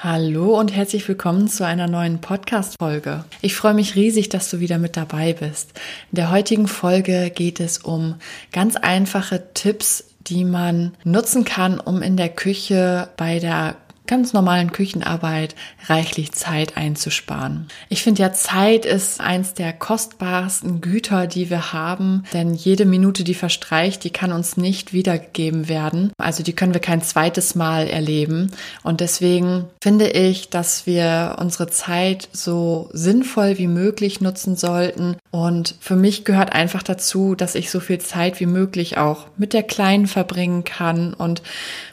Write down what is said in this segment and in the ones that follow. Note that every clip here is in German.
Hallo und herzlich willkommen zu einer neuen Podcast-Folge. Ich freue mich riesig, dass du wieder mit dabei bist. In der heutigen Folge geht es um ganz einfache Tipps, die man nutzen kann, um in der Küche bei der ganz normalen Küchenarbeit reichlich Zeit einzusparen. Ich finde ja, Zeit ist eins der kostbarsten Güter, die wir haben, denn jede Minute, die verstreicht, die kann uns nicht wiedergegeben werden. Also die können wir kein zweites Mal erleben. Und deswegen finde ich, dass wir unsere Zeit so sinnvoll wie möglich nutzen sollten. Und für mich gehört einfach dazu, dass ich so viel Zeit wie möglich auch mit der Kleinen verbringen kann und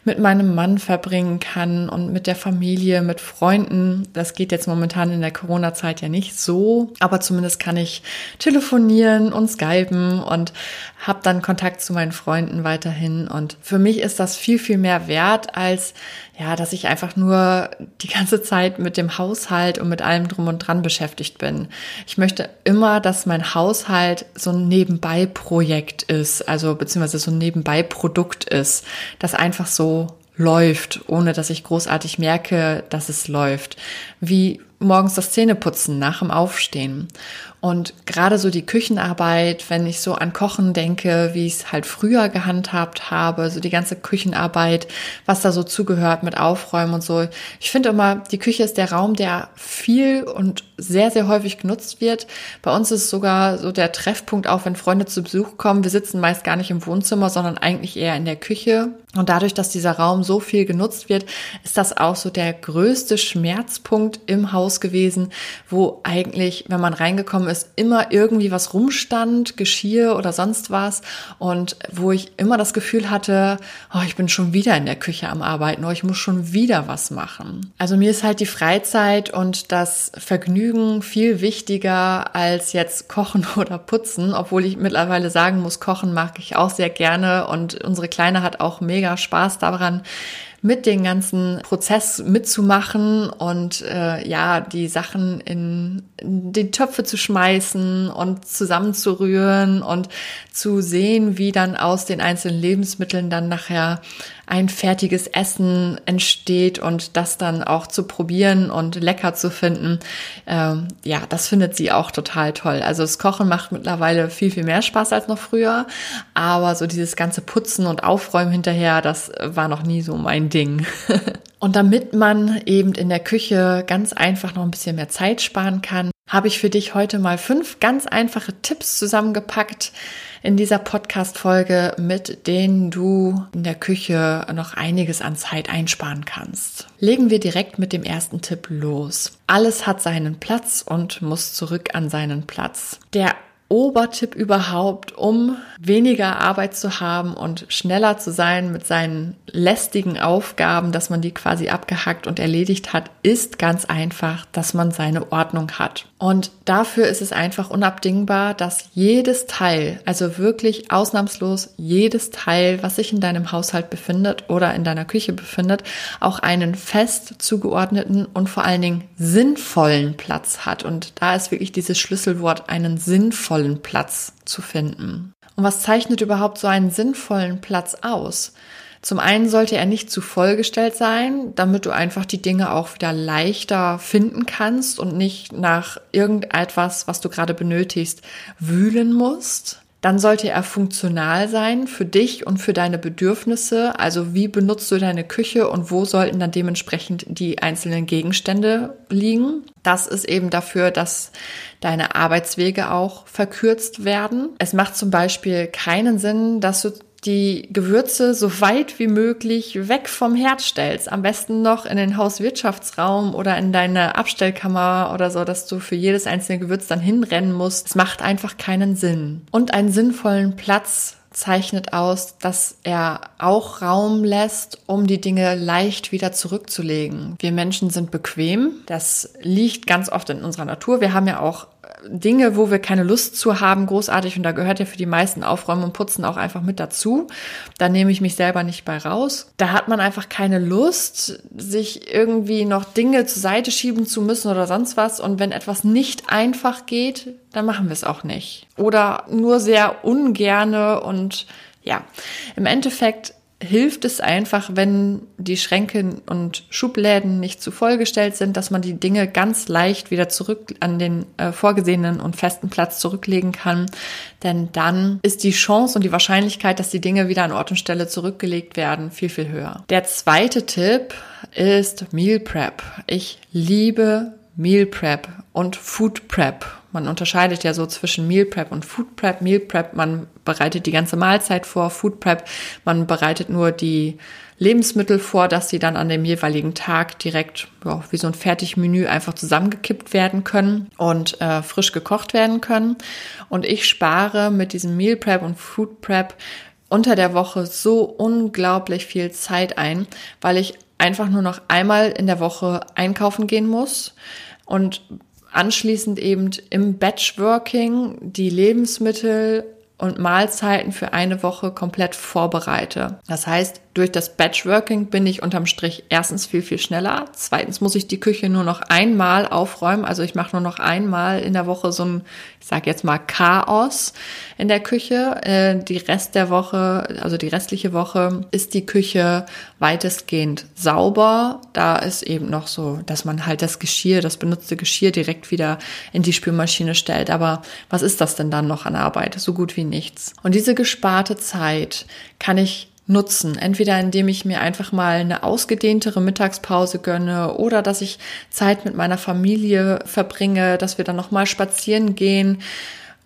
mit meinem Mann verbringen kann und mit der Familie, mit Freunden. Das geht jetzt momentan in der Corona-Zeit ja nicht so, aber zumindest kann ich telefonieren und skypen und habe dann Kontakt zu meinen Freunden weiterhin. Und für mich ist das viel, viel mehr wert, als ja, dass ich einfach nur die ganze Zeit mit dem Haushalt und mit allem drum und dran beschäftigt bin. Ich möchte immer, dass mein Haushalt so ein Nebenbei-Projekt ist, also beziehungsweise so ein Nebenbei-Produkt ist, das einfach so läuft, ohne dass ich großartig merke, dass es läuft. Wie morgens das Zähneputzen nach dem Aufstehen. Und gerade so die Küchenarbeit, wenn ich so an Kochen denke, wie ich es halt früher gehandhabt habe, so die ganze Küchenarbeit, was da so zugehört mit Aufräumen und so. Ich finde immer, die Küche ist der Raum, der viel und sehr, sehr häufig genutzt wird. Bei uns ist sogar so der Treffpunkt auch, wenn Freunde zu Besuch kommen. Wir sitzen meist gar nicht im Wohnzimmer, sondern eigentlich eher in der Küche. Und dadurch, dass dieser Raum so viel genutzt wird, ist das auch so der größte Schmerzpunkt im Haus gewesen, wo eigentlich, wenn man reingekommen ist, es immer irgendwie was rumstand, Geschirr oder sonst was und wo ich immer das Gefühl hatte, oh, ich bin schon wieder in der Küche am Arbeiten, oh, ich muss schon wieder was machen. Also mir ist halt die Freizeit und das Vergnügen viel wichtiger als jetzt kochen oder putzen, obwohl ich mittlerweile sagen muss, kochen mag ich auch sehr gerne und unsere Kleine hat auch mega Spaß daran, mit den ganzen Prozess mitzumachen und äh, ja, die Sachen in, in die Töpfe zu schmeißen und zusammenzurühren und zu sehen, wie dann aus den einzelnen Lebensmitteln dann nachher ein fertiges Essen entsteht und das dann auch zu probieren und lecker zu finden, ähm, ja, das findet sie auch total toll. Also das Kochen macht mittlerweile viel, viel mehr Spaß als noch früher, aber so dieses ganze Putzen und Aufräumen hinterher, das war noch nie so mein Ding. und damit man eben in der Küche ganz einfach noch ein bisschen mehr Zeit sparen kann, habe ich für dich heute mal fünf ganz einfache Tipps zusammengepackt in dieser Podcast-Folge, mit denen du in der Küche noch einiges an Zeit einsparen kannst. Legen wir direkt mit dem ersten Tipp los. Alles hat seinen Platz und muss zurück an seinen Platz. Der Obertipp überhaupt, um weniger Arbeit zu haben und schneller zu sein mit seinen lästigen Aufgaben, dass man die quasi abgehackt und erledigt hat, ist ganz einfach, dass man seine Ordnung hat. Und dafür ist es einfach unabdingbar, dass jedes Teil, also wirklich ausnahmslos jedes Teil, was sich in deinem Haushalt befindet oder in deiner Küche befindet, auch einen fest zugeordneten und vor allen Dingen sinnvollen Platz hat. Und da ist wirklich dieses Schlüsselwort, einen sinnvollen Platz zu finden. Und was zeichnet überhaupt so einen sinnvollen Platz aus? Zum einen sollte er nicht zu vollgestellt sein, damit du einfach die Dinge auch wieder leichter finden kannst und nicht nach irgendetwas, was du gerade benötigst, wühlen musst. Dann sollte er funktional sein für dich und für deine Bedürfnisse. Also wie benutzt du deine Küche und wo sollten dann dementsprechend die einzelnen Gegenstände liegen. Das ist eben dafür, dass deine Arbeitswege auch verkürzt werden. Es macht zum Beispiel keinen Sinn, dass du die Gewürze so weit wie möglich weg vom Herd stellst. Am besten noch in den Hauswirtschaftsraum oder in deine Abstellkammer oder so, dass du für jedes einzelne Gewürz dann hinrennen musst. Es macht einfach keinen Sinn. Und einen sinnvollen Platz zeichnet aus, dass er auch Raum lässt, um die Dinge leicht wieder zurückzulegen. Wir Menschen sind bequem. Das liegt ganz oft in unserer Natur. Wir haben ja auch Dinge, wo wir keine Lust zu haben, großartig. Und da gehört ja für die meisten Aufräumen und Putzen auch einfach mit dazu. Da nehme ich mich selber nicht bei raus. Da hat man einfach keine Lust, sich irgendwie noch Dinge zur Seite schieben zu müssen oder sonst was. Und wenn etwas nicht einfach geht, dann machen wir es auch nicht. Oder nur sehr ungerne und ja, im Endeffekt hilft es einfach, wenn die Schränke und Schubläden nicht zu vollgestellt sind, dass man die Dinge ganz leicht wieder zurück an den äh, vorgesehenen und festen Platz zurücklegen kann. Denn dann ist die Chance und die Wahrscheinlichkeit, dass die Dinge wieder an Ort und Stelle zurückgelegt werden, viel, viel höher. Der zweite Tipp ist Meal Prep. Ich liebe Meal Prep und Food Prep. Man unterscheidet ja so zwischen Meal Prep und Food Prep. Meal Prep, man bereitet die ganze Mahlzeit vor. Food Prep, man bereitet nur die Lebensmittel vor, dass sie dann an dem jeweiligen Tag direkt ja, wie so ein Fertigmenü einfach zusammengekippt werden können und äh, frisch gekocht werden können. Und ich spare mit diesem Meal Prep und Food Prep unter der Woche so unglaublich viel Zeit ein, weil ich einfach nur noch einmal in der Woche einkaufen gehen muss und anschließend eben im Batchworking die Lebensmittel und Mahlzeiten für eine Woche komplett vorbereite. Das heißt, durch das Batchworking bin ich unterm Strich erstens viel, viel schneller. Zweitens muss ich die Küche nur noch einmal aufräumen. Also ich mache nur noch einmal in der Woche so ein, ich sage jetzt mal, Chaos in der Küche. Äh, die Rest der Woche, also die restliche Woche, ist die Küche weitestgehend sauber. Da ist eben noch so, dass man halt das Geschirr, das benutzte Geschirr direkt wieder in die Spülmaschine stellt. Aber was ist das denn dann noch an Arbeit? So gut wie nichts. Und diese gesparte Zeit kann ich nutzen. Entweder indem ich mir einfach mal eine ausgedehntere Mittagspause gönne oder dass ich Zeit mit meiner Familie verbringe, dass wir dann nochmal spazieren gehen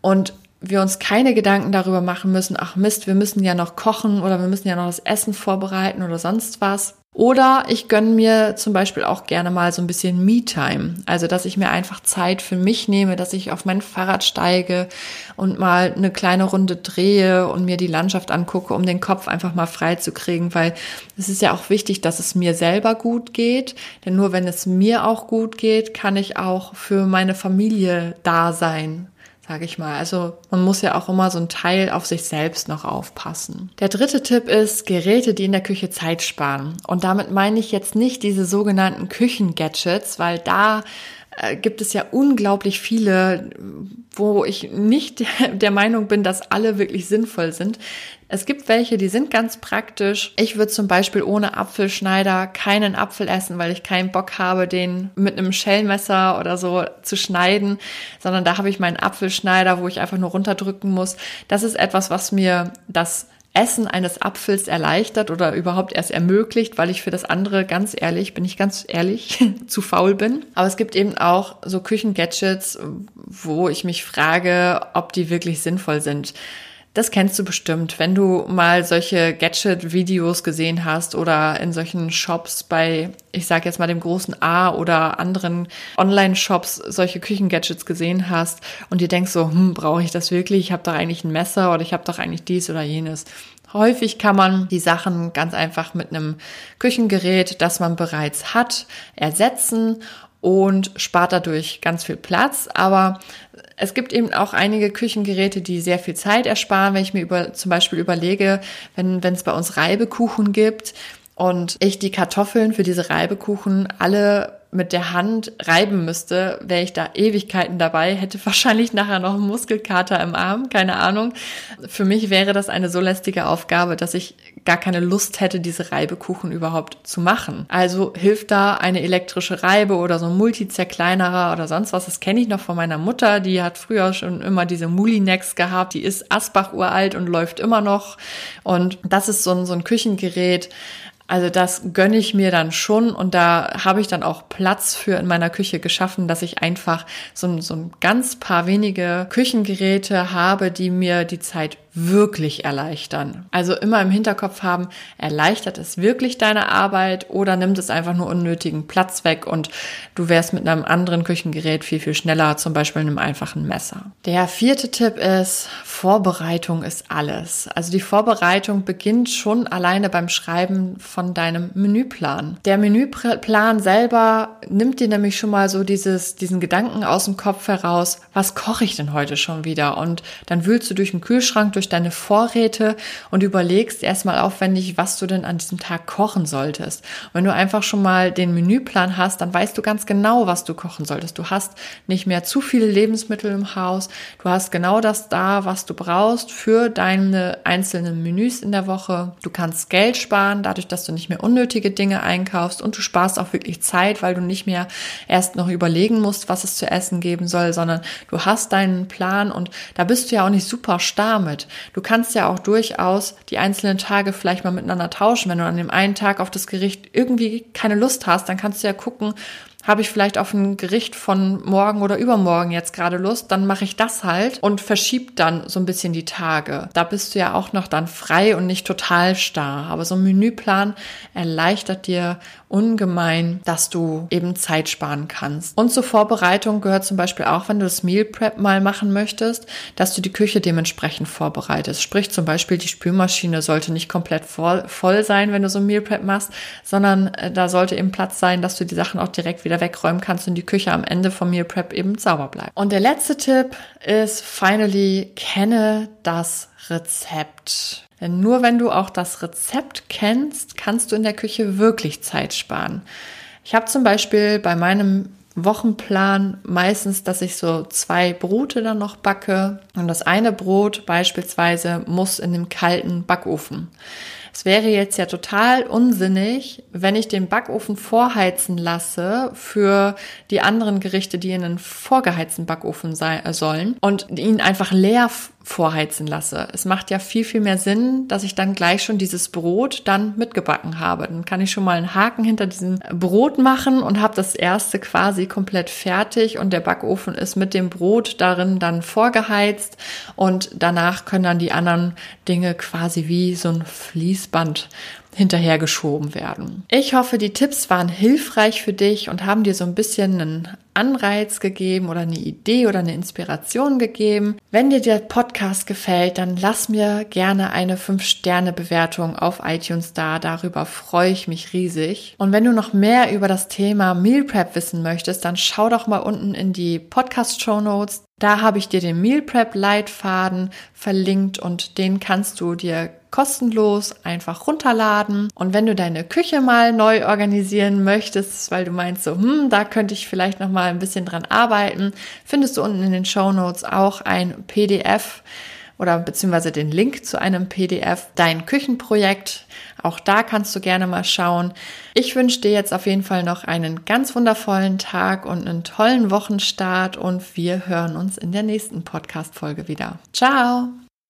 und wir uns keine Gedanken darüber machen müssen, ach Mist, wir müssen ja noch kochen oder wir müssen ja noch das Essen vorbereiten oder sonst was. Oder ich gönne mir zum Beispiel auch gerne mal so ein bisschen Me-Time. Also, dass ich mir einfach Zeit für mich nehme, dass ich auf mein Fahrrad steige und mal eine kleine Runde drehe und mir die Landschaft angucke, um den Kopf einfach mal frei zu kriegen. Weil es ist ja auch wichtig, dass es mir selber gut geht. Denn nur wenn es mir auch gut geht, kann ich auch für meine Familie da sein sage ich mal. Also man muss ja auch immer so ein Teil auf sich selbst noch aufpassen. Der dritte Tipp ist Geräte, die in der Küche Zeit sparen. Und damit meine ich jetzt nicht diese sogenannten Küchengadgets, weil da äh, gibt es ja unglaublich viele, wo ich nicht der Meinung bin, dass alle wirklich sinnvoll sind. Es gibt welche, die sind ganz praktisch. Ich würde zum Beispiel ohne Apfelschneider keinen Apfel essen, weil ich keinen Bock habe, den mit einem Schellmesser oder so zu schneiden, sondern da habe ich meinen Apfelschneider, wo ich einfach nur runterdrücken muss. Das ist etwas, was mir das Essen eines Apfels erleichtert oder überhaupt erst ermöglicht, weil ich für das andere ganz ehrlich, bin ich ganz ehrlich, zu faul bin. Aber es gibt eben auch so Küchengadgets, wo ich mich frage, ob die wirklich sinnvoll sind. Das kennst du bestimmt, wenn du mal solche Gadget-Videos gesehen hast oder in solchen Shops bei, ich sage jetzt mal dem großen A oder anderen Online-Shops solche Küchengadgets gesehen hast und dir denkst so, hm, brauche ich das wirklich? Ich habe doch eigentlich ein Messer oder ich habe doch eigentlich dies oder jenes. Häufig kann man die Sachen ganz einfach mit einem Küchengerät, das man bereits hat, ersetzen und spart dadurch ganz viel Platz. Aber es gibt eben auch einige Küchengeräte, die sehr viel Zeit ersparen. Wenn ich mir über, zum Beispiel überlege, wenn wenn es bei uns Reibekuchen gibt und ich die Kartoffeln für diese Reibekuchen alle mit der Hand reiben müsste, wäre ich da Ewigkeiten dabei, hätte wahrscheinlich nachher noch einen Muskelkater im Arm, keine Ahnung. Für mich wäre das eine so lästige Aufgabe, dass ich gar keine Lust hätte, diese Reibekuchen überhaupt zu machen. Also hilft da eine elektrische Reibe oder so ein Multizerkleinerer oder sonst was. Das kenne ich noch von meiner Mutter, die hat früher schon immer diese Mulinex gehabt, die ist Asbach uralt und läuft immer noch. Und das ist so ein, so ein Küchengerät, also das gönne ich mir dann schon und da habe ich dann auch Platz für in meiner Küche geschaffen, dass ich einfach so, so ein ganz paar wenige Küchengeräte habe, die mir die Zeit wirklich erleichtern. Also immer im Hinterkopf haben, erleichtert es wirklich deine Arbeit oder nimmt es einfach nur unnötigen Platz weg und du wärst mit einem anderen Küchengerät viel, viel schneller, zum Beispiel einem einfachen Messer. Der vierte Tipp ist, Vorbereitung ist alles. Also die Vorbereitung beginnt schon alleine beim Schreiben von deinem Menüplan. Der Menüplan selber nimmt dir nämlich schon mal so dieses, diesen Gedanken aus dem Kopf heraus, was koche ich denn heute schon wieder? Und dann wühlst du durch den Kühlschrank, durch praktisch deine Vorräte und überlegst erstmal aufwendig, was du denn an diesem Tag kochen solltest. Wenn du einfach schon mal den Menüplan hast, dann weißt du ganz genau, was du kochen solltest. Du hast nicht mehr zu viele Lebensmittel im Haus. Du hast genau das da, was du brauchst für deine einzelnen Menüs in der Woche. Du kannst Geld sparen, dadurch, dass du nicht mehr unnötige Dinge einkaufst und du sparst auch wirklich Zeit, weil du nicht mehr erst noch überlegen musst, was es zu essen geben soll, sondern du hast deinen Plan und da bist du ja auch nicht super starr mit. Du kannst ja auch durchaus die einzelnen Tage vielleicht mal miteinander tauschen. Wenn du an dem einen Tag auf das Gericht irgendwie keine Lust hast, dann kannst du ja gucken, habe ich vielleicht auf ein Gericht von morgen oder übermorgen jetzt gerade Lust, dann mache ich das halt und verschiebe dann so ein bisschen die Tage. Da bist du ja auch noch dann frei und nicht total starr. Aber so ein Menüplan erleichtert dir ungemein, dass du eben Zeit sparen kannst. Und zur Vorbereitung gehört zum Beispiel auch, wenn du das Meal Prep mal machen möchtest, dass du die Küche dementsprechend vorbereitest. Sprich zum Beispiel, die Spülmaschine sollte nicht komplett voll, voll sein, wenn du so ein Meal Prep machst, sondern äh, da sollte eben Platz sein, dass du die Sachen auch direkt wieder wegräumen kannst und die Küche am Ende vom Meal Prep eben sauber bleibt. Und der letzte Tipp ist finally, kenne das Rezept. Denn nur wenn du auch das Rezept kennst, kannst du in der Küche wirklich Zeit sparen. Ich habe zum Beispiel bei meinem Wochenplan meistens, dass ich so zwei Brote dann noch backe. Und das eine Brot beispielsweise muss in dem kalten Backofen. Es wäre jetzt ja total unsinnig, wenn ich den Backofen vorheizen lasse für die anderen Gerichte, die in einen vorgeheizten Backofen sein, sollen und ihn einfach leer vorheizen lasse. Es macht ja viel, viel mehr Sinn, dass ich dann gleich schon dieses Brot dann mitgebacken habe. Dann kann ich schon mal einen Haken hinter diesem Brot machen und habe das erste quasi komplett fertig und der Backofen ist mit dem Brot darin dann vorgeheizt und danach können dann die anderen Dinge quasi wie so ein Fließband hinterhergeschoben werden. Ich hoffe, die Tipps waren hilfreich für dich und haben dir so ein bisschen einen Anreiz gegeben oder eine Idee oder eine Inspiration gegeben. Wenn dir der Podcast gefällt, dann lass mir gerne eine 5-Sterne-Bewertung auf iTunes da. Darüber freue ich mich riesig. Und wenn du noch mehr über das Thema Meal Prep wissen möchtest, dann schau doch mal unten in die Podcast-Show Notes. Da habe ich dir den Meal Prep Leitfaden verlinkt und den kannst du dir kostenlos einfach runterladen. Und wenn du deine Küche mal neu organisieren möchtest, weil du meinst so, hm, da könnte ich vielleicht noch mal ein bisschen dran arbeiten, findest du unten in den Show Notes auch ein PDF oder beziehungsweise den Link zu einem PDF, dein Küchenprojekt. Auch da kannst du gerne mal schauen. Ich wünsche dir jetzt auf jeden Fall noch einen ganz wundervollen Tag und einen tollen Wochenstart und wir hören uns in der nächsten Podcast-Folge wieder. Ciao!